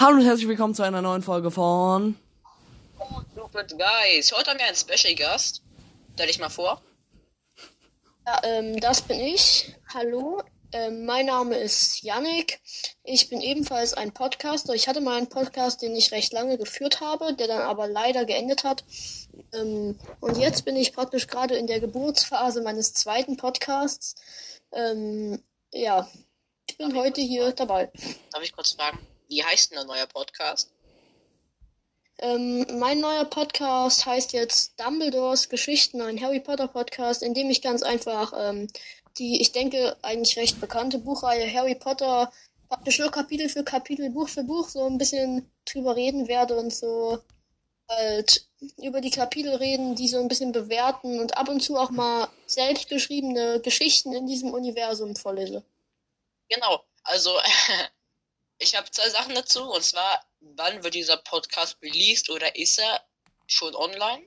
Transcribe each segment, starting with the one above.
Hallo und herzlich willkommen zu einer neuen Folge von Stupid Guys. Heute haben wir einen Special Gast. Stell dich mal vor. Ja, ähm, das bin ich. Hallo, ähm, mein Name ist Yannick. Ich bin ebenfalls ein Podcaster. Ich hatte mal einen Podcast, den ich recht lange geführt habe, der dann aber leider geendet hat. Ähm, und jetzt bin ich praktisch gerade in der Geburtsphase meines zweiten Podcasts. Ähm, ja, ich bin heute hier dabei. Darf ich kurz fragen, wie heißt denn der neue Podcast? Ähm, mein neuer Podcast heißt jetzt Dumbledores Geschichten, ein Harry Potter Podcast, in dem ich ganz einfach ähm, die, ich denke, eigentlich recht bekannte Buchreihe Harry Potter praktisch nur Kapitel für Kapitel, Buch für Buch so ein bisschen drüber reden werde und so halt über die Kapitel reden, die so ein bisschen bewerten und ab und zu auch mal selbst geschriebene Geschichten in diesem Universum vorlese. Genau, also ich habe zwei Sachen dazu und zwar, wann wird dieser Podcast released oder ist er schon online?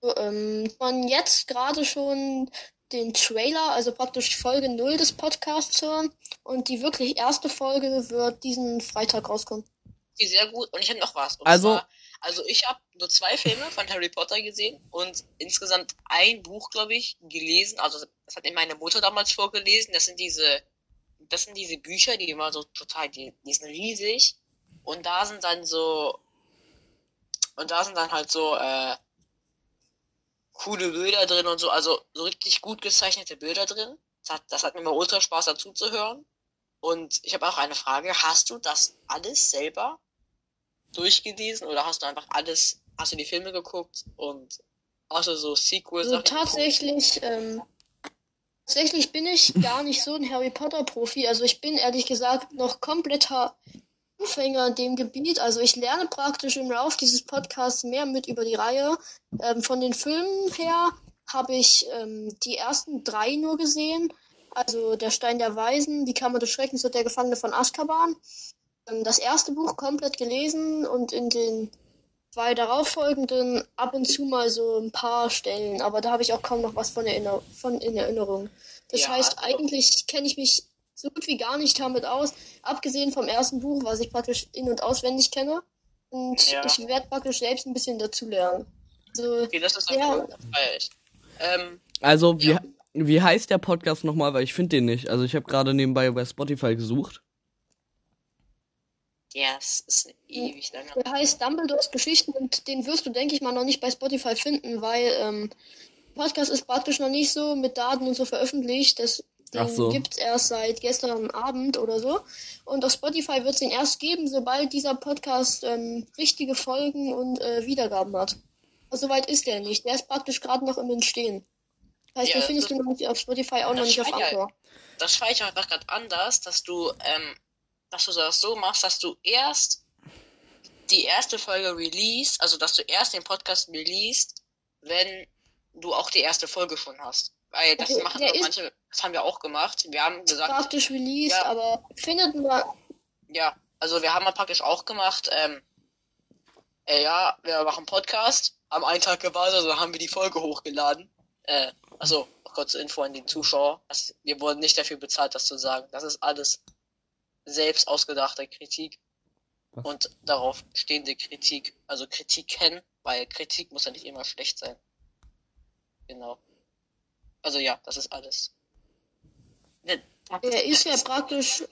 So, ähm, man jetzt gerade schon den Trailer, also praktisch Folge 0 des Podcasts hören und die wirklich erste Folge wird diesen Freitag rauskommen. Die sehr gut und ich habe noch was. Und Also- zwar, also ich habe nur zwei Filme von Harry Potter gesehen und insgesamt ein Buch, glaube ich, gelesen. Also das hat mir meine Mutter damals vorgelesen. Das sind diese, das sind diese Bücher, die immer so total, die, die sind riesig und da sind dann so und da sind dann halt so äh, coole Bilder drin und so, also so richtig gut gezeichnete Bilder drin. Das hat, das hat mir mal ultra Spaß dazu zu hören. Und ich habe auch eine Frage. Hast du das alles selber durchgelesen oder hast du einfach alles, hast du die Filme geguckt und hast du so Sequels? Also tatsächlich, ähm, tatsächlich bin ich gar nicht so ein Harry Potter Profi. Also ich bin ehrlich gesagt noch kompletter Anfänger in dem Gebiet. Also ich lerne praktisch im Lauf dieses Podcasts mehr mit über die Reihe. Ähm, von den Filmen her habe ich ähm, die ersten drei nur gesehen. Also Der Stein der Weisen, Die Kammer des Schreckens und Der Gefangene von Azkaban. Ähm, das erste Buch komplett gelesen und in den zwei darauffolgenden ab und zu mal so ein paar Stellen, aber da habe ich auch kaum noch was von, Erinner von in Erinnerung. Das Ja, heißt, also- eigentlich kenne ich mich so gut wie gar nicht damit aus, abgesehen vom ersten Buch, was ich praktisch in- und auswendig kenne. Und Ja. ich werde praktisch selbst ein bisschen dazu lernen. Also, Okay, das ist Ja. einfach falsch. Ähm, Also, wie, Ja. wie heißt der Podcast nochmal? Weil ich finde den nicht. Also, ich habe gerade nebenbei bei Spotify gesucht. Ja, es ist ewig lange. der heißt Dumbledores Geschichten und den wirst du, denke ich mal, noch nicht bei Spotify finden, weil ähm, Podcast ist praktisch noch nicht so mit Daten und so veröffentlicht. Das, den so. gibt's erst seit gestern Abend oder so. Und auf Spotify wird's den erst geben, sobald dieser Podcast ähm, richtige Folgen und äh, Wiedergaben hat. Aber soweit ist der nicht. Der ist praktisch gerade noch im Entstehen. Das heißt, Ja, den findest das- du noch nicht auf Spotify, auch noch nicht auf Anchor. Das fahre ich einfach gerade anders, dass du, ähm, dass du das so machst, dass du erst die erste Folge release, also dass du erst den Podcast release, wenn du auch die erste Folge schon hast. Weil das Okay, machen auch manche, das haben wir auch gemacht. Wir haben gesagt, Praktisch released, Ja. aber findet man Ja, also wir haben mal praktisch auch gemacht, ähm, äh, ja, wir machen Podcast, haben einen Tag gewartet, also haben wir die Folge hochgeladen. Äh, also, kurz zur Info an die Zuschauer. Das, wir wurden nicht dafür bezahlt, das zu sagen. Das ist alles selbst ausgedachte Kritik. Was? Und darauf stehende Kritik. Also Kritiken, weil Kritik muss ja nicht immer schlecht sein. Genau. Also ja, das ist alles. Er ist ja praktisch.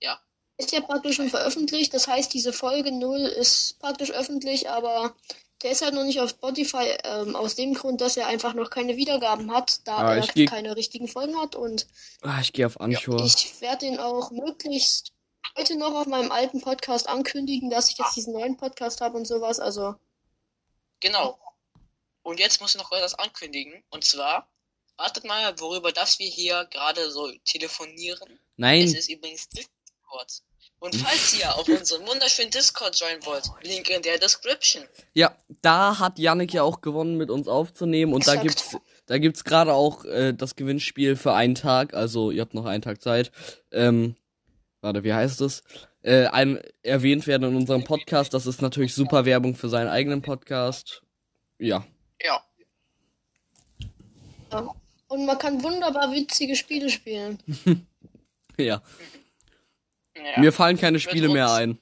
Ja. Ist ja praktisch schon veröffentlicht. Das heißt, diese Folge 0 ist praktisch öffentlich, aber der ist halt noch nicht auf Spotify, ähm, aus dem Grund, dass er einfach noch keine Wiedergaben hat, da Ah, er keine richtigen Folgen hat. Und Ah, ich gehe auf Anchor. ich werde den auch möglichst heute noch auf meinem alten Podcast ankündigen, dass ich jetzt diesen neuen Podcast habe und sowas. Also, Genau. Und jetzt muss ich noch etwas ankündigen. Und zwar, wartet mal, worüber das wir hier gerade so telefonieren. Es Nein, ist übrigens Discord. Und falls ihr auf unseren wunderschönen Discord joinen wollt, Link in der Description. ja, da hat Yannick ja auch gewonnen, mit uns aufzunehmen. Und da Exakt. gibt's, da gibt's gerade auch äh, das Gewinnspiel für einen Tag. Also, ihr habt noch einen Tag Zeit. Ähm, warte, wie heißt es? Äh, ein, erwähnt werden in unserem Podcast. Das ist natürlich super Werbung für seinen eigenen Podcast. Ja. Ja. ja. Und man kann wunderbar witzige Spiele spielen. Ja. Ja. Mir fallen keine Spiele mehr ein.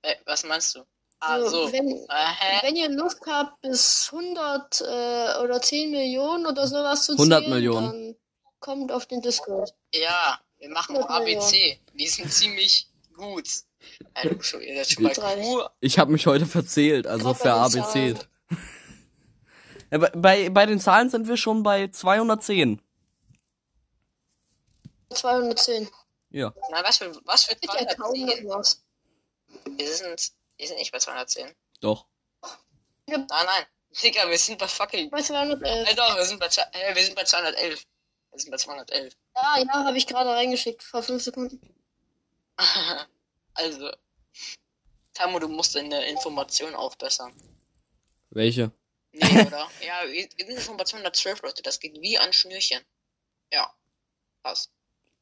Äh, was meinst du? Also, so. wenn, Äh, wenn ihr Lust habt, bis 100 äh, oder 10 Millionen oder sowas zu 100 zählen, Millionen. dann kommt auf den Discord. Ja, wir machen auch 100 ABC. Wir sind ziemlich gut. Du schon, ihr seid schon Drei. Q. Ich habe mich heute verzählt, also den verabezählt. Ja, bei, bei, bei den Zahlen sind wir schon bei 210. 210. Ja. Nein, was für, was für Ist ja kaum 210? noch was. Wir sind, wir sind nicht bei 210. Doch. Nein, nein. Digga, wir sind bei fucking. Bei 211. Äh, doch, wir sind bei, äh, wir sind bei 211. Wir sind bei 211. Ah, ja, habe ich gerade reingeschickt, vor 5 Sekunden. also. Tamo, du musst deine Information aufbessern. Welche? Nee, oder? ja, wir sind schon bei 212, Leute. Das geht wie ein Schnürchen. Ja. Passt.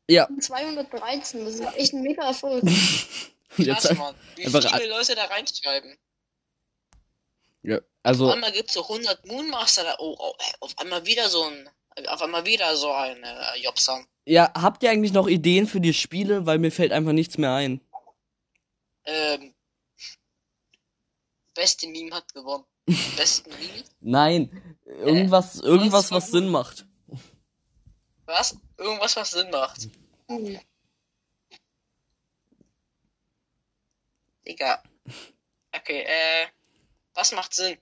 Ja. 213, das ist echt ein mega Erfolg. Jetzt, Krass, Mann. Wie viele Leute da reinschreiben. ja, Auf also, einmal gibt's so 100 Moonmaster da. Oh, oh, ey, auf einmal wieder so ein. Auf einmal wieder so ein äh, Jobsam. ja, habt ihr eigentlich noch Ideen für die Spiele? Weil mir fällt einfach nichts mehr ein. Ähm. Beste Meme hat gewonnen. Besten Meme? Nein, irgendwas, irgendwas, was Sinn macht. Was? Irgendwas, was Sinn macht. Digga. Okay, äh. Was macht Sinn?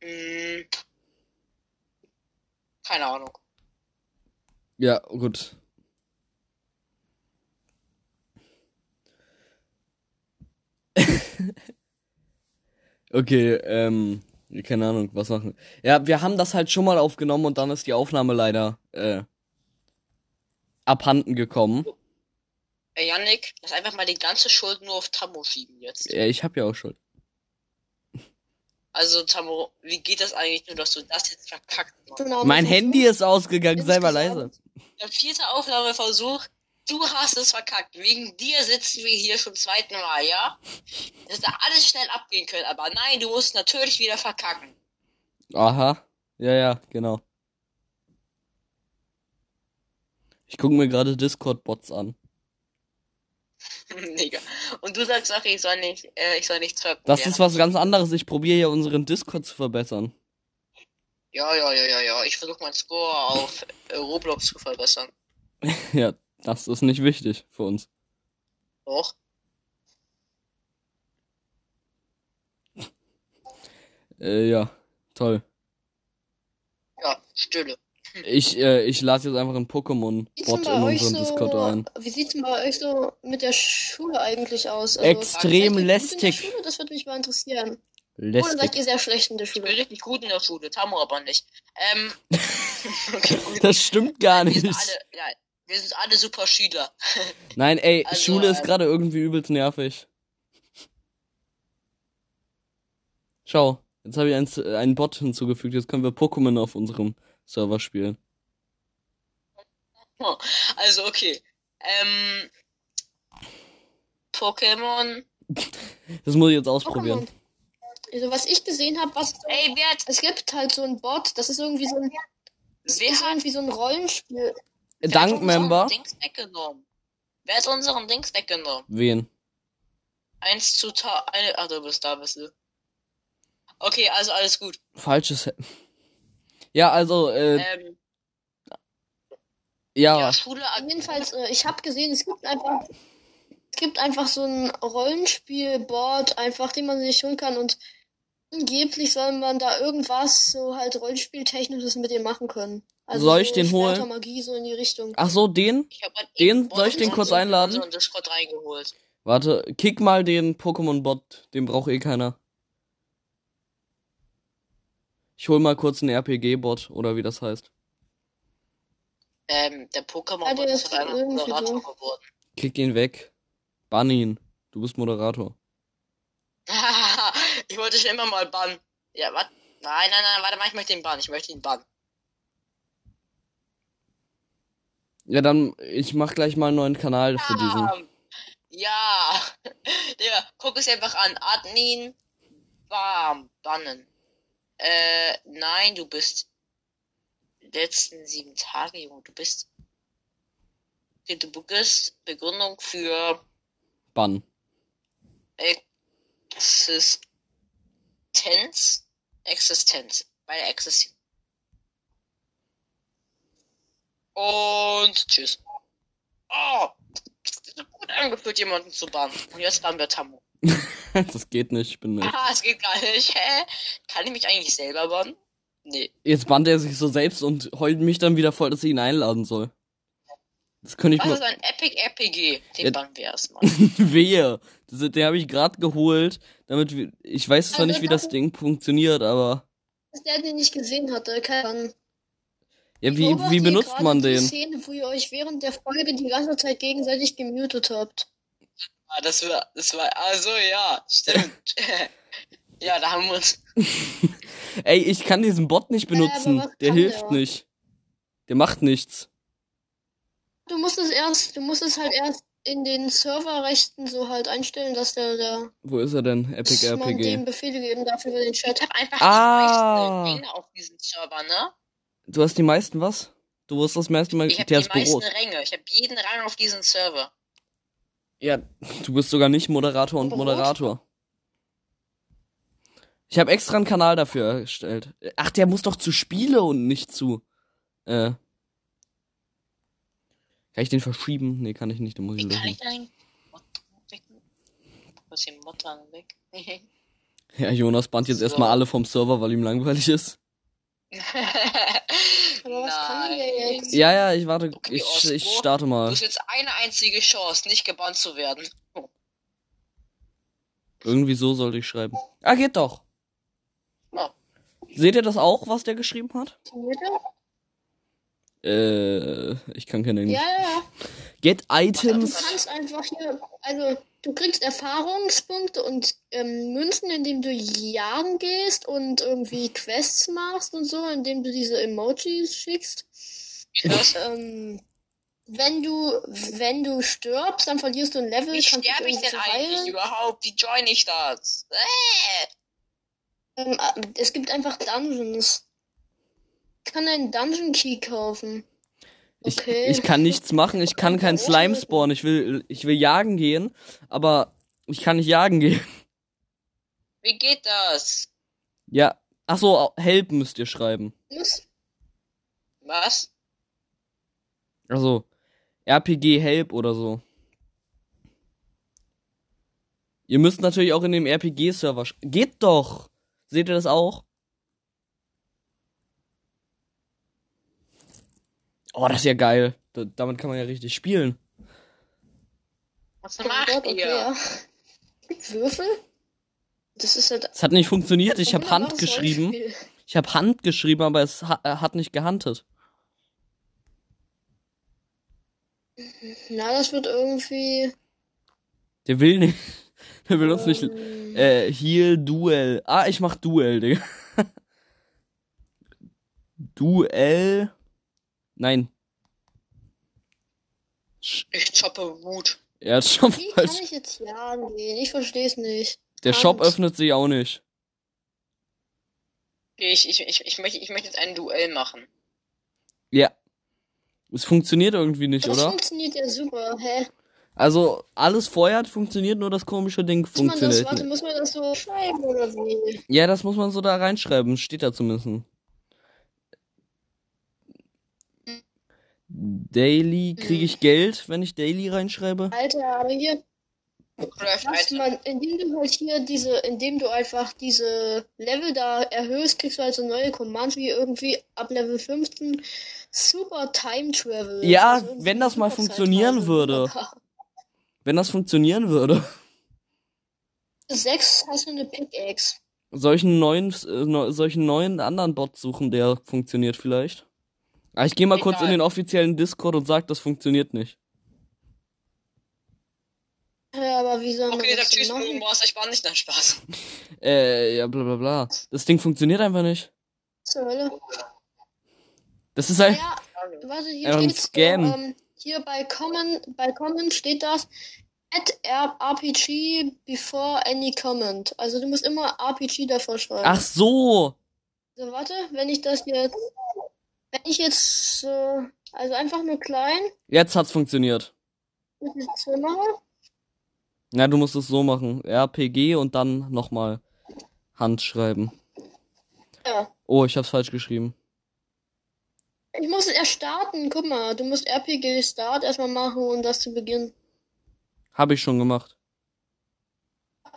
Hm. Keine Ahnung. Ja, gut. okay, ähm, keine Ahnung, was machen. Ja, wir haben das halt schon mal aufgenommen und dann ist die Aufnahme leider äh, abhanden gekommen. Ey, Yannick, lass einfach mal die ganze Schuld nur auf Tammo schieben jetzt. Ja, ich habe ja auch Schuld. Also, Tammo, wie geht das eigentlich nur, dass du das jetzt verkackt machst? Genau, Mein Handy ist ausgegangen, sei mal leise. Der vierte Aufnahmeversuch, du hast es verkackt. Wegen dir sitzen wir hier schon zweiten Mal, ja? Das hätte alles schnell abgehen können, aber nein, du musst natürlich wieder verkacken. Aha. Ja, ja, genau. Ich gucke mir gerade Discord-Bots an. Digga. Und du sagst auch, ich soll nicht, äh, ich soll nicht zocken. Das ja. ist was ganz anderes. Ich probiere ja unseren Discord zu verbessern. Ja, ja, ja, ja, ja. Ich versuche meinen Score auf Roblox zu verbessern. ja, das ist nicht wichtig für uns. Doch. Äh, ja, toll. Ja, Stille. Ich, äh, ich lade jetzt einfach einen Pokémon-Bot in unseren Discord so, ein. wie sieht's denn bei euch so mit der Schule eigentlich aus? Extrem in der lästig. Schule? Das würde mich mal interessieren. Oder seid Lästig. ihr sehr schlecht in der Ich bin Schule? richtig gut in der Schule, Tamu aber nicht. Ähm. okay. Das stimmt gar Wir nicht. sind alle, wir sind alle super Schüler. Nein, ey, Also, Schule ist ähm, gerade irgendwie übelst nervig. Schau, jetzt habe ich einen, einen Bot hinzugefügt. Jetzt können wir Pokémon auf unserem Server spielen. Also, okay. Ähm. Pokémon. Das muss ich jetzt ausprobieren. Pokémon. Also was ich gesehen habe, was Ey, wer hat, es gibt halt so ein Bot, das ist irgendwie so ein, das wer ist hat, irgendwie so ein Rollenspiel. wer hat Dank unseren Member. Dings weggenommen? Wer hat unseren Dings weggenommen? Wen? Eins zu ta, ach, du bist da, bist du. Okay, also alles gut. Falsches. Ja, also, äh, Ähm, ja. ja, Schule, Jedenfalls, äh, ich habe gesehen, es gibt einfach, es gibt einfach so ein Rollenspiel-Board, einfach, den man sich holen kann und angeblich soll man da irgendwas so halt Rollenspieltechnisches mit dem machen können. Also Soll ich so den holen? Schwerter, Magie so in die Richtung. Ach so, den? ich hab halt Den- soll ich den in kurz einladen? In so einen Discord reingeholt. Warte, kick mal den Pokémon-Bot. Den braucht eh keiner. Ich hol mal kurz einen RPG-Bot oder wie das heißt. Ähm, der Ja, Pokémon der ist einfach irgendwie Moderator geworden. Kick ihn weg. Bann ihn. Du bist Moderator. ich wollte schon immer mal bannen. Ja, was? Nein, nein, nein, warte mal, ich möchte ihn bannen. Ich möchte ihn bannen. Ja, dann, ich mach gleich mal einen neuen Kanal für diesen. Ja. Digga, guck es einfach an. Admin. Bam. Bannen. Äh, nein, du bist. Letzten sieben Tage, Junge. Du bist. Okay, du begrüßt Begründung für Bann. Existenz. Existenz. Weil er existiert. Und tschüss. Oh! Gut angeführt, jemanden zu bannen. Und jetzt bannen wir Tammo. das geht nicht, ich bin nicht. Ah, es geht gar nicht. Hä? Kann ich mich eigentlich selber bannen? Nee. Jetzt bannt er sich so selbst und heult mich dann wieder voll, dass ich ihn einladen soll. Das könnte ich Was mal. ist ein Epic RPG? Den Ja. bannen wir erstmal. Wehe. Das, den habe ich gerade geholt, damit wir, ich weiß zwar Also nicht, wie das das- Ding funktioniert, aber Dass der den nicht gesehen hatte, kann. ja, wie, wie benutzt man die den? Szene, wo ihr euch während der Folge die ganze Zeit gegenseitig gemutet habt. Ah, das war, das war, also ja, stimmt. ja, da haben wir uns. Ey, ich kann diesen Bot nicht Ja, benutzen. was Der hilft der? nicht. Der macht nichts. Du musst es erst, du musst es halt erst in den Serverrechten so halt einstellen, dass der, der Wo ist er denn? Epic dass man RPG. dem Befehle geben darf über den Ich Chat. hab einfach Ah. die meisten Ränge auf diesem Server, ne? Du hast die meisten was? Du wirst das meiste Mal. Ich hab die ist meisten. Ränge. Ich hab jeden Rang auf diesem Server. Ja, du bist sogar nicht Moderator und? Moderator. Ich habe extra einen Kanal dafür erstellt. Ach, der muss doch zu Spiele und nicht zu. Äh. Kann ich den verschieben? Nee, kann ich nicht, dann muss ich Wie kann ich? Was hier Mottern weg? Ja, Jonas bannt jetzt So. erstmal alle vom Server, weil ihm langweilig ist. Aber was kann denn der jetzt? Ja, ja, ich warte. Okay, Ich, ich starte Du mal. hast jetzt eine einzige Chance, nicht gebannt zu werden. Irgendwie so sollte ich schreiben. Ah, geht doch. Ja. Seht ihr das auch, was der geschrieben hat? Äh, ich kann keine Englisch. Ja, ja, ja. Get Du Items. kannst einfach hier, also du kriegst Erfahrungspunkte und ähm, Münzen, indem du jagen gehst und irgendwie Quests machst und so, indem du diese Emojis schickst. Das, Ähm, wenn du, wenn du stirbst, dann verlierst du ein Level, wie sterbe ich denn eigentlich heilen. überhaupt? Wie join ich das? Äh. Ähm, äh, es gibt einfach Dungeons. Ich kann einen Dungeon Key kaufen. Ich, Okay. ich kann nichts machen, ich kann keinen Slime spawnen. Ich will, ich will jagen gehen, aber ich kann nicht jagen gehen. Wie geht das? Ja. Ach so, help müsst ihr schreiben. Was? Also, RPG help oder so. Ihr müsst natürlich auch in dem RPG-Server. Geht doch! Seht ihr das auch? Oh, das ist ja geil. Da, damit kann man ja richtig spielen. Was oh macht Gott, okay, ihr? ja. Würfel? Das ist halt. Es hat nicht funktioniert. Ich habe Hand geschrieben. Ich habe Hand geschrieben, aber es ha äh, hat nicht gehandelt. Na, das wird irgendwie. Der will nicht. Der will uns nicht. ähm, Äh, Heal Duell. Ah, ich mach Duell, Digga. Duell. Nein. Ich choppe Wut. Er hat schon Wie kann ich jetzt jagen gehen? Ich versteh's nicht. Der Shop Hand. öffnet sich auch nicht. Okay, Ich, ich, ich, ich, möchte, ich möchte jetzt ein Duell machen. Ja. Es funktioniert irgendwie nicht, Das oder? funktioniert ja super. Hä? Also, alles vorher hat funktioniert, nur das komische Ding Muss man das, funktioniert warte, nicht. muss man das so schreiben oder wie? Ja, das muss man so da reinschreiben. Steht da zumindest. Daily, kriege ich Geld, wenn ich Daily reinschreibe? Alter, aber hier, Craft was man, indem du halt hier diese, indem du einfach diese Level da erhöhst, kriegst du halt so neue Commands wie irgendwie ab Level 15 Super Time Travel. Ja, Also wenn das mal funktionieren würde. Wenn das funktionieren würde. Sechs hast du eine Pickaxe. Solchen neuen, äh, solchen neuen anderen Bot suchen, der funktioniert vielleicht. Ah, ich gehe mal kurz in Egal. den offiziellen Discord und sag, das funktioniert nicht. Ja, aber wie soll man Okay, das tschüss, machen? Bogenboss, ich war nicht dein Spaß. Äh, ja, bla bla bla. Das Ding funktioniert einfach nicht. Zur Hölle. Das ist halt. Ja, warte, hier Ein steht Scam. So, ähm, hier bei Common, bei Common steht das at R- RPG before any comment. Also du musst immer RPG davor schreiben. Ach so! So, warte, wenn ich das jetzt, wenn ich jetzt so Also einfach nur klein. Jetzt hat's funktioniert. Zimmer. Ja, du musst es so machen. RPG und dann nochmal Handschreiben. Ja. Oh, ich hab's falsch geschrieben. Ich muss es erst starten. Guck mal, du musst RPG Start erstmal machen und das zu Beginn. Hab ich schon gemacht.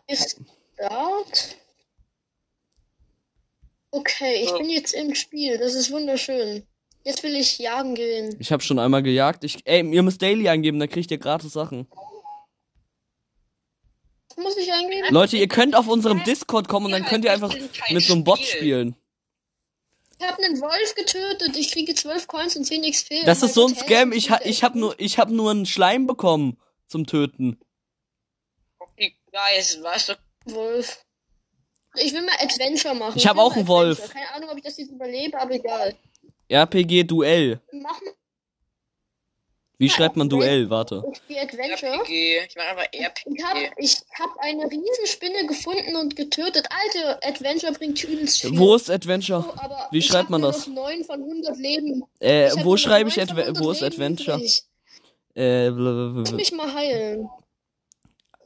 Ist Start. Okay, ich So. bin jetzt im Spiel. Das ist wunderschön. Jetzt will ich jagen gehen. Ich hab schon einmal gejagt. Ich, ey, ihr müsst Daily eingeben, dann kriegt ihr gratis Sachen. Muss ich eingeben? Leute, ihr könnt auf unserem Discord kommen und dann könnt ihr einfach mit so einem Bot Spiel. spielen. Ich habe einen Wolf getötet. Ich kriege 12 Coins und 10 XP. Das ist so ein Scam. Ich, ha, ich hab nur, ich hab nur einen Schleim bekommen zum Töten. Okay, guys, weißt du, Wolf. Ich will mal Adventure machen. Ich hab will auch einen Wolf. Keine Ahnung, ob ich das jetzt überlebe, aber egal. RPG Duell. Mach Wie schreibt man Duell? Warte. die Adventure. RPG. Ich mach einfach RPG. Ich habe ich hab eine Riesenspinne gefunden und getötet. Alter, Adventure bringt übelst viel. Wo ist Adventure? Aber Wie ich schreibt man das? Noch 9 von 100 Leben. Äh, Ich wo schreibe ich 9 von Adve 100 wo ist Adventure? Äh, Lass blablabla. mich mal heilen.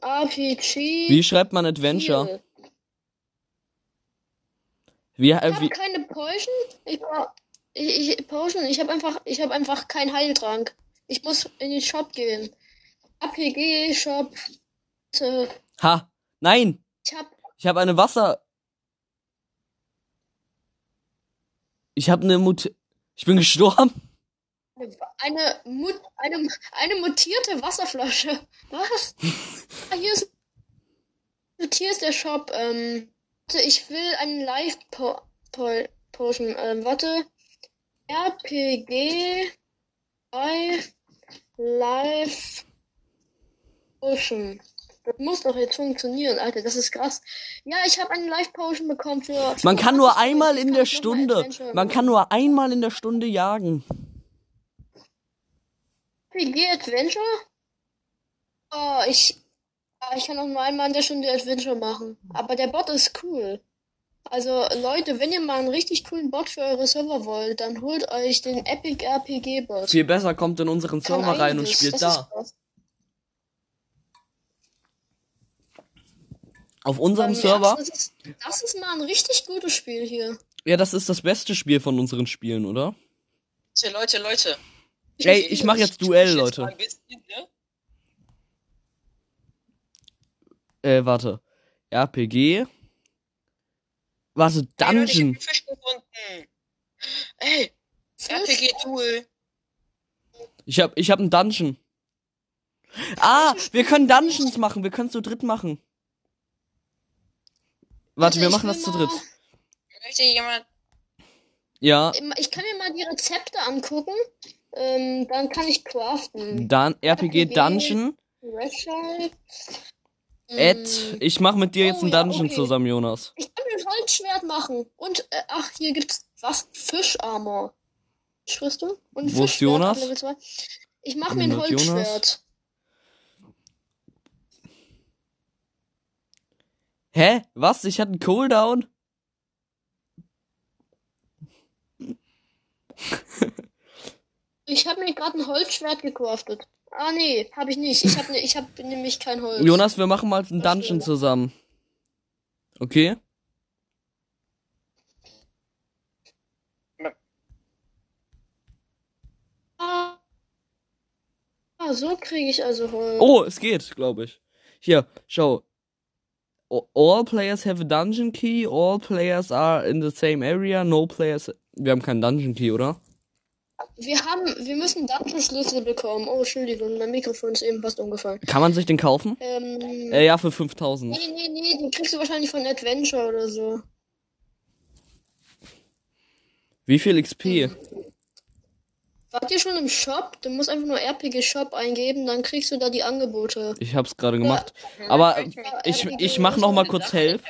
RPG. wie schreibt man Adventure? Heal. Wie, Ich äh, habe wie, keine Potion. Ich, bra- ich, ich Potion. Ich habe einfach, ich habe einfach keinen Heiltrank. Ich muss in den Shop gehen. APG Shop. Äh, ha, nein, Ich habe ich habe eine Wasser, ich habe eine Mut, ich bin gestorben. eine Mut, eine eine mutierte Wasserflasche. Was? ah, hier ist hier ist der Shop. Ähm, warte, ich will einen Live po po Potion. Ähm, warte. RPG Live Live Potion. Das muss doch jetzt funktionieren, Alter. Das ist krass. Ja, ich habe einen Live Potion bekommen für. Man kann nur 25 einmal in der Stunde, man kann nur einmal in der Stunde jagen. RPG Adventure? Oh, ich. ah, Ich kann auch nur einmal in der Stunde Adventure machen. Aber der Bot ist cool. Also, Leute, wenn ihr mal einen richtig coolen Bot für eure Server wollt, dann holt euch den Epic RPG Bot. Viel besser kommt in unseren Kann Server rein und spielt Das da. Auf unserem Ähm, Server? Das ist, das ist mal ein richtig gutes Spiel hier. Ja, das ist das beste Spiel von unseren Spielen, oder? Leute, Leute, Leute. Ey, ich mach jetzt Duell, Ich Leute. bisschen, ne? Äh, warte. RPG. Ich hab Dungeon. einen Fisch gefunden. Ey, RPG Duel. Ich hab, ich hab einen Dungeon. Ah, wir können Dungeons machen. Wir können zu dritt machen. Warte, wir ich machen das zu dritt. Möchte jemand. Ja, Ich kann mir mal die Rezepte angucken. Ähm, dann kann ich craften. dann RPG. Dungeon. Rashide. Ed, ich mach mit dir jetzt Oh, einen ja, Dungeon okay. zusammen, Jonas. Ich kann mir ein Holzschwert machen. Und, äh, ach, hier gibt's was? Fischarmor. Fischrüstung? Und Wo ist Jonas? Level 2. Ich mach mir ein 100 Jonas. Holzschwert. Hä? Was? Ich hatte einen Cooldown? Ich habe mir gerade ein Holzschwert gecraftet. Ah, nee, habe ich nicht. Ich habe ne, ich hab nämlich kein Holz. Jonas, wir machen mal einen Dungeon zusammen. Okay? Ah, so kriege ich also Holz. Oh, es geht, glaube ich. Hier, schau. All players have a dungeon key. All players are in the same area. No players. Wir haben keinen Dungeon Key, oder? Wir haben, wir müssen Dungeon-Schlüssel bekommen. Oh, Entschuldigung, mein Mikrofon ist eben fast umgefallen. Kann man sich den kaufen? Ähm, Äh, ja, für 5000. nee, nee, nee, den kriegst du wahrscheinlich von Adventure oder so. Wie viel XP? Wart ihr schon im Shop? Du musst einfach nur RPG Shop eingeben, dann kriegst du da die Angebote. Ich hab's gerade gemacht. Aber ich, ich mach noch mal kurz Help.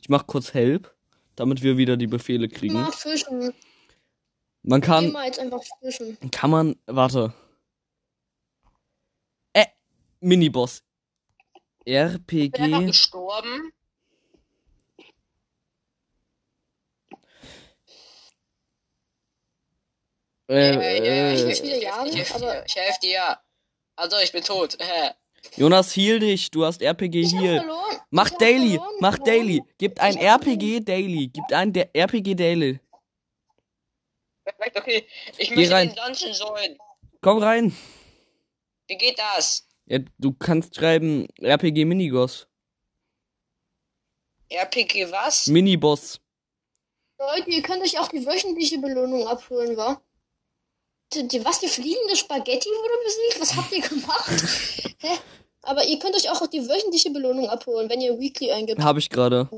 Ich mach kurz Help, damit wir wieder die Befehle kriegen. Mal fischen. Man kann, mal jetzt einfach fischen. kann man, warte. Äh, Miniboss. Ich bin RPG. gestorben. Äh, Äh, ich äh, nicht viele Jahre, ich helfe aber- dir. Ich helfe dir, ja. Also, ich bin tot. Hä? Jonas, heal dich. Du hast RPG Ich heal. Mach Ich Daily. Mach? Daily. Gibt ein Ich RPG Daily. Gibt ein der RPG Daily. Perfekt, okay. Ich Geh möchte rein. den Dungeon joinen. Komm rein. Wie geht das? Ja, du kannst schreiben RPG Miniboss. RPG was? Miniboss. Leute, ihr könnt euch auch die wöchentliche Belohnung abholen, wa? Die, die, was, die fliegende Spaghetti wurde besiegt? Was habt ihr gemacht? Hä? Aber ihr könnt euch auch die wöchentliche Belohnung abholen, wenn ihr Weekly eingibt. Habe ich gerade.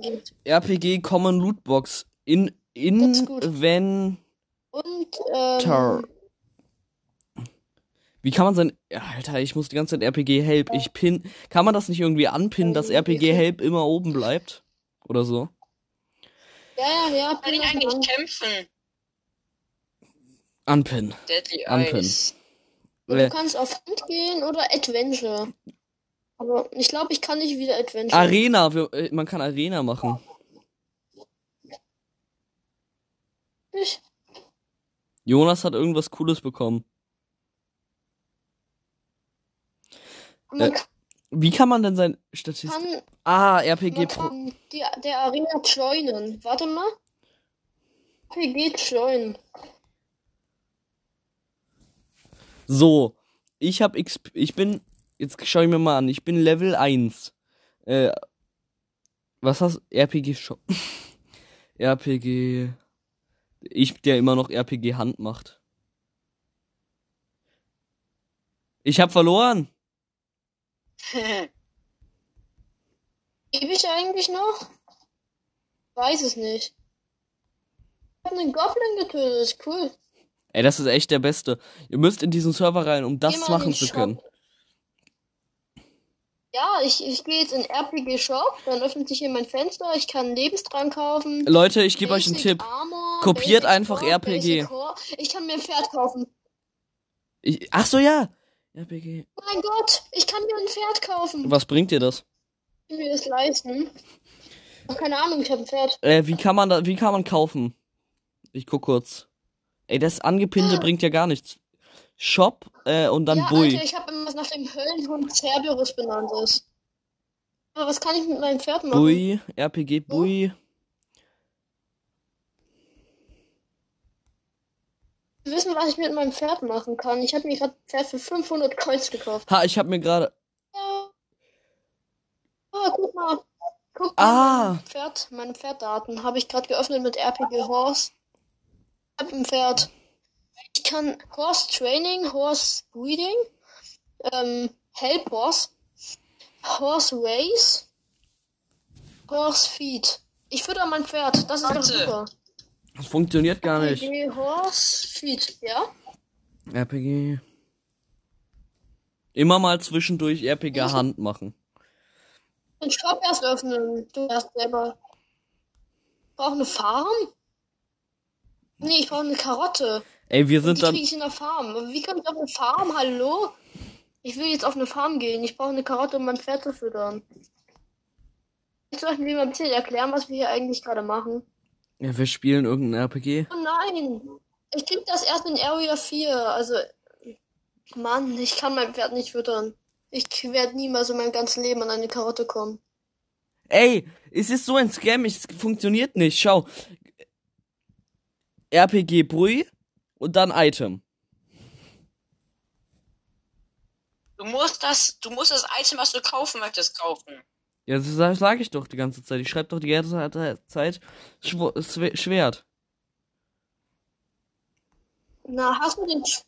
RPG Common Lootbox. In gut. Inventar. Und, ähm, Wie kann man sein. Alter, ich muss die ganze Zeit RPG Help. Ich pin. Kann man das nicht irgendwie anpinnen, dass RPG Help immer oben bleibt? Oder so? ja, ja, ja, Kann ich eigentlich kämpfen? Anpinnen. Deadly Anpin. Eyes. Du Äh, kannst auf Hand gehen oder Adventure. Aber ich glaube, ich kann nicht wieder Adventure. Arena. wir- äh, Man kann Arena machen. Ich, Jonas hat irgendwas Cooles bekommen. Äh, Wie kann man denn sein Statistik. kann, Ah, RPG Pro. die, der Arena joinen. Warte mal. RPG joinen. So, ich hab XP, ich bin, jetzt schau ich mir mal an, ich bin Level 1. Äh, was hast RPG Shop? RPG, ich, der immer noch RPG Hand macht. Ich hab verloren. Lebe ich eigentlich noch? Weiß es nicht. Ich habe einen Goblin getötet. Cool. Ey, das ist echt der Beste. Ihr müsst in diesen Server rein, um das machen zu Shop. können. Ja, ich, ich gehe jetzt in RPG Shop, dann öffnet sich hier mein Fenster, ich kann Lebenstrank kaufen. Leute, ich gebe euch einen Tipp. Armor, Kopiert einfach Sword, RPG. Ich kann mir ein Pferd kaufen. Ich, ach so, ja. RPG. Mein Gott, ich kann mir ein Pferd kaufen. Was bringt dir das? Ich kann mir das leisten. Ach, keine Ahnung, ich habe ein Pferd. Äh, wie kann man da, wie kann man kaufen? Ich guck kurz. Ey, das Angepinnte bringt ja gar nichts. Shop, äh, und dann ja, Bui. Alter, ich habe immer was nach dem Höllenhund Cerberus benannt ist. Aber was kann ich mit meinem Pferd machen? Bui, RPG Bui. Wir wissen, was ich mit meinem Pferd machen kann. Ich habe mir gerade ein Pferd für 500 Coins gekauft. Ha, ich hab mir gerade. Ja. Ah, guck mal. Guck mal, Ah. mein Pferd, meine Pferddaten habe ich gerade geöffnet mit RPG Horse. Ich habe ein Pferd. Ich kann Horse Training, Horse Breeding, ähm, Help Horse, Horse Race, Horse Feed. Ich fütter mein Pferd. Das ist doch Warte. super. Das funktioniert gar nicht. RPG Horse Feed, ja? RPG. Immer mal zwischendurch RPG Hand machen. Den Shop erst öffnen. Du erst selber. Ich brauche eine Farm? Nee, ich brauche eine Karotte. Ey, wir sind die dann. kriege ich in der Farm. Wie komme ich auf eine Farm? Hallo? Ich will jetzt auf eine Farm gehen. Ich brauche eine Karotte, um mein Pferd zu füttern. Jetzt sollten wir mal ein bisschen erklären, was wir hier eigentlich gerade machen. Ja, wir spielen irgendein RPG. Oh nein! Ich krieg das erst in Area 4. Also, Mann, ich kann mein Pferd nicht füttern. Ich werde niemals in meinem ganzen Leben an eine Karotte kommen. Ey, es ist so ein Scam, es funktioniert nicht. Schau. RPG Bui und dann Item. Du musst das, du musst das Item, was du kaufen möchtest, kaufen. Ja, das sag, sag ich doch die ganze Zeit. Ich schreib doch die ganze Zeit Schw Schw- Schwert. Na, hast du den. Sch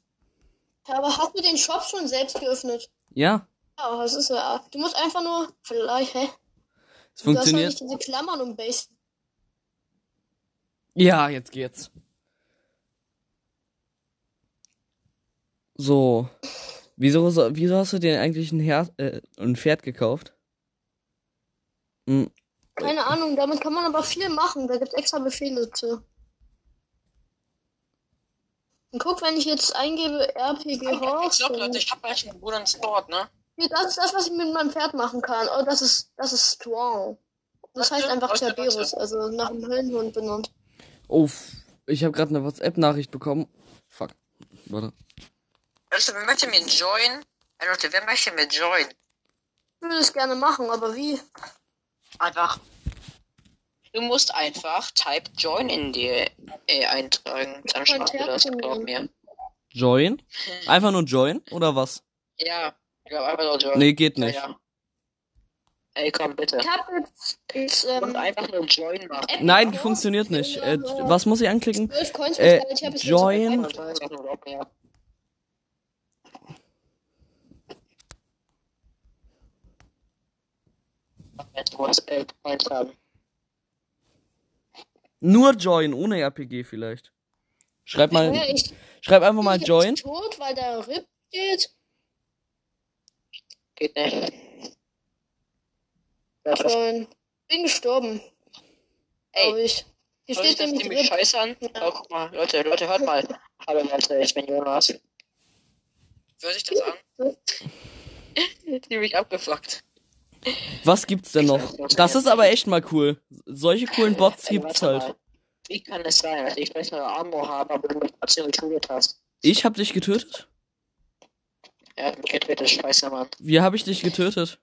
Aber hast du den Shop schon selbst geöffnet? Ja, Ja, das ist ja. Du musst einfach nur. Vielleicht, hä? es Du hast funktioniert. nicht diese Klammern um Base. Ja, jetzt geht's. So. Wieso, so- wieso hast du dir eigentlich ein, Her äh, ein Pferd gekauft? Hm, Keine Ahnung, damit kann man aber viel machen. Da gibt's extra Befehle zu. Und guck, wenn ich jetzt eingebe RPG Ich glaub, Horse. Leute, ich hab gleich einen guten Sport, ne? Hier, das ist das, was ich mit meinem Pferd machen kann. Oh, das ist, das ist Strong. Das Warte, heißt einfach Cerberus, also nach dem Höllenhund benannt. Oh, ich habe gerade eine WhatsApp-Nachricht bekommen. Fuck. Warte. Leute, wer möchte mir join? Leute, wer möchte mir join? Ich würde es gerne machen, aber wie? Einfach. Du musst einfach Type Join in die äh, eintragen. Dann schafft du das, glaub mir. Join? Einfach nur join oder was? Ja, ich glaube einfach nur Join. Nee, geht Ja, nicht. ja. Ey, komm, bitte. Ich habe jetzt, musst ähm, einfach nur Join machen. Nein, funktioniert nicht. Äh, was muss ich anklicken? 12 Coins Äh. Ich hab join. Musst äh, haben. Nur join, ohne RPG vielleicht. Schreib mal, Ja, ich schreib einfach mal jetzt join. tot, weil da RIP steht. Geht nicht. Join. Bin gestorben. Ey, ich. Hier sich steht nämlich RIP. scheiße an? Oh, guck mal, Leute, Leute, hört mal. Hallo Leute, ich bin Jonas. Hört sich das an? ziemlich abgefuckt. Was gibt's denn noch? Das ist aber echt mal cool. Solche coolen Bots gibt's halt. Wie kann es sein, dass ich bessere Armor habe, aber du mich trotzdem getötet hast? Ich hab dich getötet? Er hat mich getötet, scheiße, Mann. Wie hab ich dich getötet?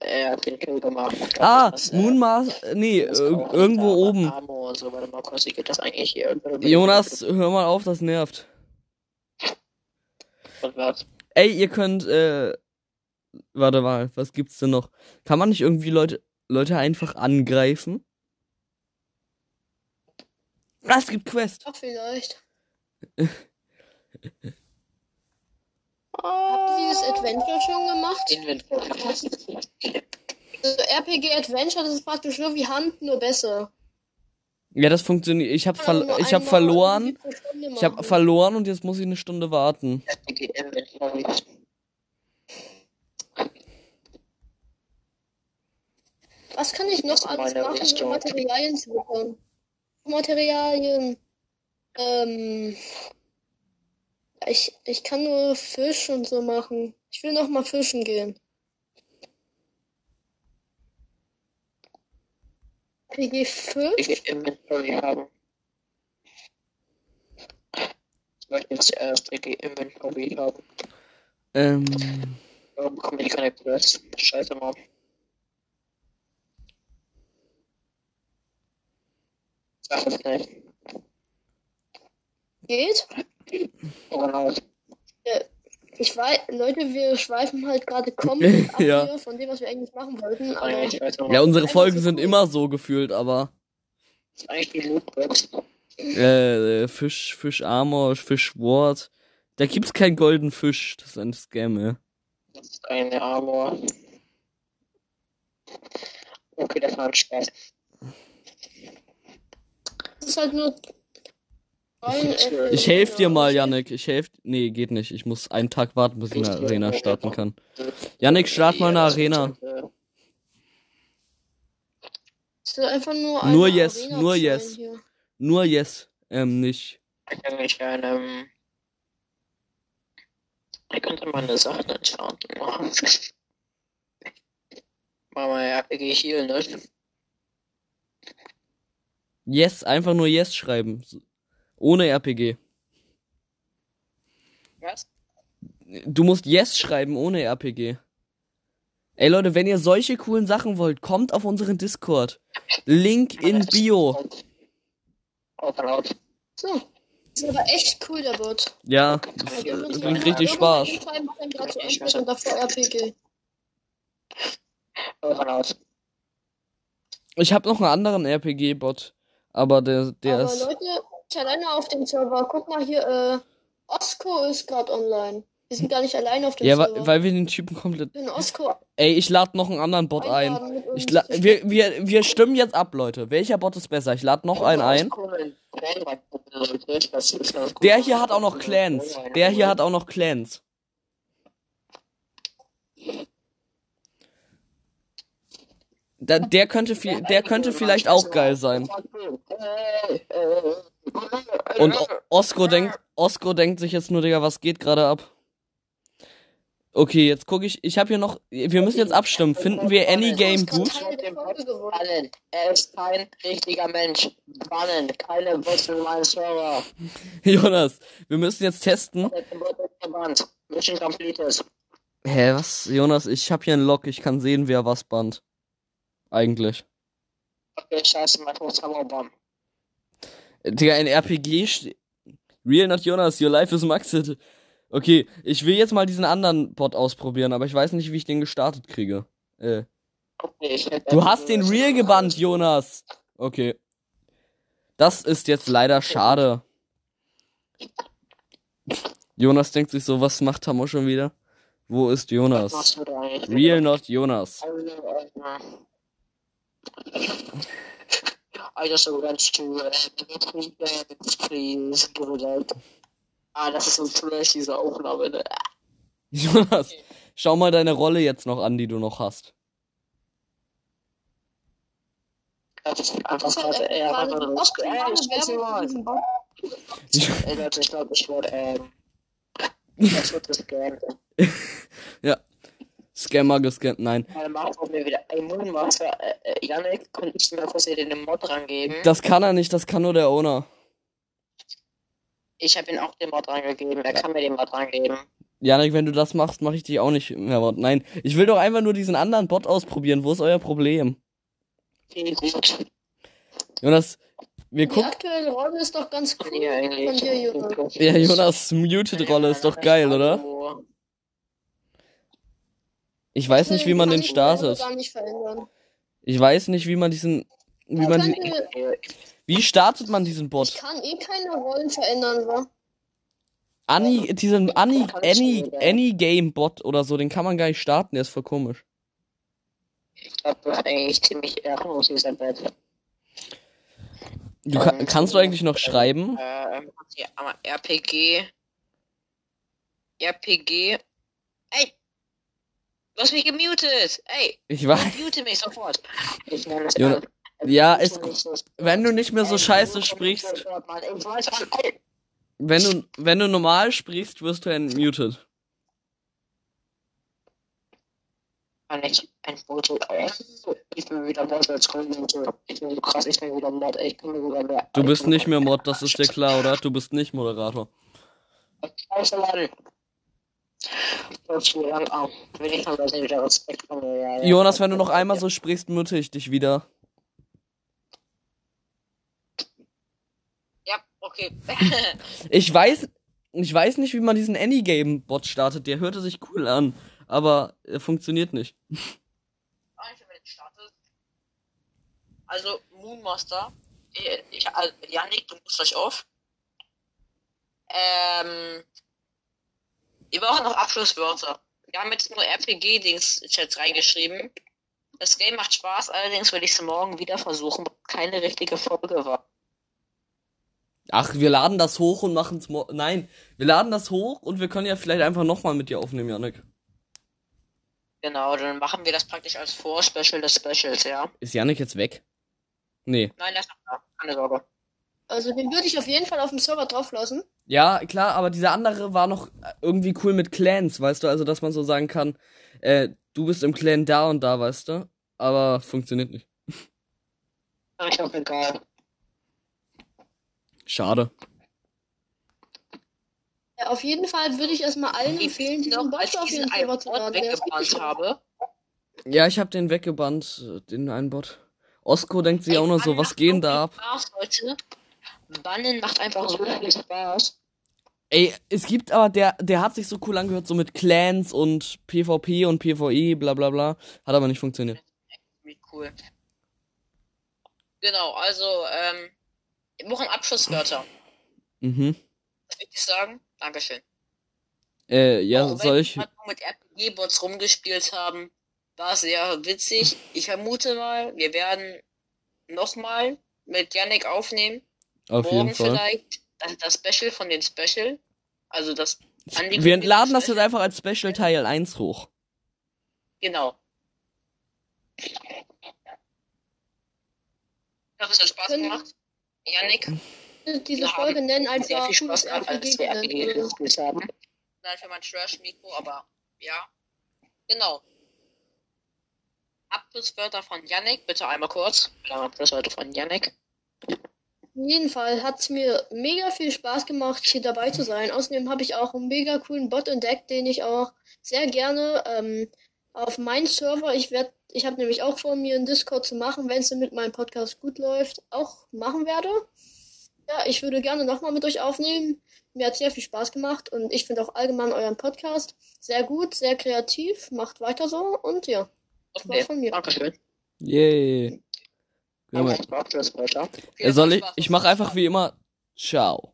Er hat den Kill gemacht. Ich glaub, Ah, das, äh, Moonmars, nee, das ir auch irgendwo oben. Armor so, warte mal kurz, geht das eigentlich hier? Jonas, hör mal auf, das nervt. Und was? Ey, ihr könnt, äh, warte mal, was gibt's denn noch? Kann man nicht irgendwie Leute, Leute einfach angreifen? Ah, es gibt Quest. Ach, vielleicht. Habt ihr dieses Adventure schon gemacht? Also RPG Adventure, das ist praktisch so wie Hand, nur besser. Ja, das funktioniert. Ich hab, Kann man ver nur ich hab verloren. Ich hab machen. verloren und jetzt muss ich eine Stunde warten. Was kann ich noch alles machen, um. Materialien zu bekommen? Materialien. Ähm. Ich, ich kann nur Fisch und so machen. Ich will noch mal fischen gehen. PG Fisch? Ich Inventory haben. Ich möchte jetzt erst die Inventory haben. Ähm, Warum bekomme ich keine Quest? Scheiße, Mann. Sag es nicht. Geht? Genau. Ich weiß, Leute, wir schweifen halt gerade komplett ab Ja. hier von dem, was wir eigentlich machen wollten. Aber ja, unsere Folgen sind immer so gefühlt, aber Eigentlich die Lootbox. äh, äh, Fisch, Fisch Armor, Fisch Ward. Da gibt's keinen golden Fisch. Das ist ein Scam, ja. Das ist eine Armor. Okay, das war ein Spaß. Ist halt nur. Ich helf dir mal, Yannick. Ich helf. Nee, geht nicht. Ich muss einen Tag warten, bis ich eine Arena starten kann. Yannick, start mal eine Ja, Arena. ist, einfach nur Nur yes, Arena nur yes. hier. Nur yes. Ähm, nicht. Ich kann mich einem. Ich könnte meine Sachen entfernen. machen. Mal mal RPG heal, ne? Yes, einfach nur yes schreiben. Ohne RPG. Was? Du musst yes schreiben ohne RPG. Ey Leute, wenn ihr solche coolen Sachen wollt, kommt auf unseren Discord. Link in Bio. Auf und auf. So. Ist aber echt cool, der Bot. Ja, das müssen bringt richtig Spaß. Ich habe noch einen anderen RPG-Bot, aber der, der aber ist. Leute, ich alleine auf dem Server. Guck mal hier, äh, Osko ist gerade online. Wir sind gar nicht alleine auf dem Ja, Server. wa- weil wir den Typen komplett. ich bin Osko Ey, ich lade noch einen anderen Bot ein. einladen Ich wir, wir, wir stimmen jetzt ab, Leute. Welcher Bot ist besser? Ich lade noch einen ein. Der hier hat auch noch Clans. Der hier hat auch noch Clans. Da, der könnte viel, der könnte vielleicht auch geil sein. Und Osko denkt, Osko denkt sich jetzt nur, Digga, was geht gerade ab? Okay, jetzt gucke ich. Ich habe hier noch. Wir müssen jetzt abstimmen. Finden wir Any-Game Du hast gut? Er ist kein richtiger Mensch. Bannen. Keine in meinem Server. Jonas, wir müssen jetzt testen. Hä, was? Jonas, ich habe hier einen Log. Ich kann sehen, wer was bannt. Eigentlich. Okay, scheiße, mein Hochzauberbaum. Äh, Digga, ein RPG. Real not Jonas, your life is maxed. Okay, ich will jetzt mal diesen anderen Bot ausprobieren, aber ich weiß nicht, wie ich den gestartet kriege. Äh. Okay, Du hast den Real gebannt, Jonas. Okay. Das ist jetzt leider schade. Jonas denkt sich so, was macht Tammo schon wieder? Wo ist Jonas? Real not Jonas. I just went to uh, please give it out. Ah, das ist so trash, diese Aufnahme, ne? Jonas, schau mal deine Rolle jetzt noch an, die du noch hast. Gescannt. Ja. Scammer gescannt, nein. Mir wieder. Äh, äh, Janik, den Mod rangeben? Das kann er nicht, das kann nur der Owner. Ich habe ihm auch den Mod rangegeben. Er kann mir den Mod rangeben. Janik, wenn du das machst, mache ich dich auch nicht mehr. Bot. Nein, ich will doch einfach nur diesen anderen Bot ausprobieren. Wo ist euer Problem? Okay, gut. Jonas, wir Die gucken. aktuelle Rolle ist doch ganz cool Ja, von eigentlich. dir, Jonas. Ja, Jonas Muted-Rolle ist doch geil, oder? Ich weiß nicht, wie man den Kann ich selber startet. Ich weiß nicht, wie man diesen. Wie Ich man kann, äh, wie startet man diesen ich Bot? kann eh keine Rollen verändern, wa? Anni, diesen Anni, Kann ich Any. Any Game Bot oder so, den kann man gar nicht starten, der ist voll komisch. Ich glaube, das ist eigentlich ziemlich ehrenlos, dieser Bett. Du ka kannst du eigentlich noch schreiben? Ähm, ja, aber RPG. RPG. Du hast mich gemutet! Ey! Ich weiß. Mute mich sofort! Ich nenne es Jonas, an. ja, Ich ist bin nicht so- wenn du nicht mehr so Ey, scheiße sprichst, wenn du wenn du normal sprichst, wirst du entmuted. Kann ich ein Foto. Ey, Ich bin wieder Mod als Kommode. Ich bin so krass, ich bin wieder Mod. ey, Ich bin wieder mehr. Du bist nicht mehr Mod, das ist dir klar, oder? Du bist nicht Moderator. Scheiße, Mann. Jonas, wenn du noch einmal so sprichst, mute ich dich wieder. Ja, okay. Ich weiß, ich weiß nicht, wie man diesen Any-Game-Bot startet. Der hörte sich cool an, aber er funktioniert nicht. Also, Moonmaster. Ich, also, Janik, du musst euch auf. Ähm. Wir brauchen noch Abschlusswörter. Wir haben jetzt nur RPG-Dings-Chats reingeschrieben. Das Game macht Spaß, allerdings will ich es morgen wieder versuchen, weil es keine richtige Folge war. Ach, wir laden das hoch und machen's mo Nein, wir laden das hoch und wir können ja vielleicht einfach nochmal mit dir aufnehmen, Janik. Genau, dann machen wir das praktisch als Vorspecial des Specials, ja? Ist Janik jetzt weg? Nee. Nein, das ist noch da. Keine Sorge. Also den würde ich auf jeden Fall auf dem Server drauflassen. Ja, klar, aber dieser andere war noch irgendwie cool mit Clans, weißt du? Also, dass man so sagen kann, äh, du bist im Clan da und da, weißt du? Aber funktioniert nicht. Ich auch egal. Schade. Ja, auf jeden Fall würde ich erstmal allen empfehlen, diesen noch, Bot auf Server einen zu Bot laden. Weggebannt habe. Ja, ich hab den weggebannt, äh, den einen Bot. Osko denkt sich auch nur so, was gehen da ab? Spaß, Leute. Bannen macht einfach so viel Spaß. Ey, es gibt aber, der, der hat sich so cool angehört, so mit Clans und PvP und PvE, bla bla bla. Hat aber nicht funktioniert. Cool. Genau, also, ähm, wir brauchen Abschlusswörter. Mhm. Was will ich sagen? Dankeschön. Äh, ja, wenn soll ich. wir mit RPG-Bots rumgespielt haben, war sehr witzig. Ich vermute mal, wir werden nochmal mit Yannick aufnehmen. Auf Morgen jeden Fall. vielleicht das, Special von den Special. Also das Wir laden das jetzt einfach als Special Teil 1 hoch. Genau. Ich hoffe, es hat Spaß Können- gemacht. Yannick, diese Wir Folge nennen, als sehr viel Spaß gehabt, als wir gespielt haben. Nein, für mein Trash-Mikro, aber Ja. Genau. Abschlusswörter von Yannick, bitte einmal kurz. Ja, Abschlusswörter von Yannick. Auf jeden Fall hat es mir mega viel Spaß gemacht, hier dabei zu sein. Außerdem habe ich auch einen mega coolen Bot entdeckt, den ich auch sehr gerne ähm, auf meinen Server, ich werde, ich habe nämlich auch vor, mir einen Discord zu machen, wenn es mit meinem Podcast gut läuft, auch machen werde. Ja, ich würde gerne nochmal mit euch aufnehmen. Mir hat sehr viel Spaß gemacht und ich finde auch allgemein euren Podcast sehr gut, sehr kreativ. Macht weiter so und ja, das war's von mir. Dankeschön. Yay. Ja, soll ich? Ich mache einfach wie immer. Ciao.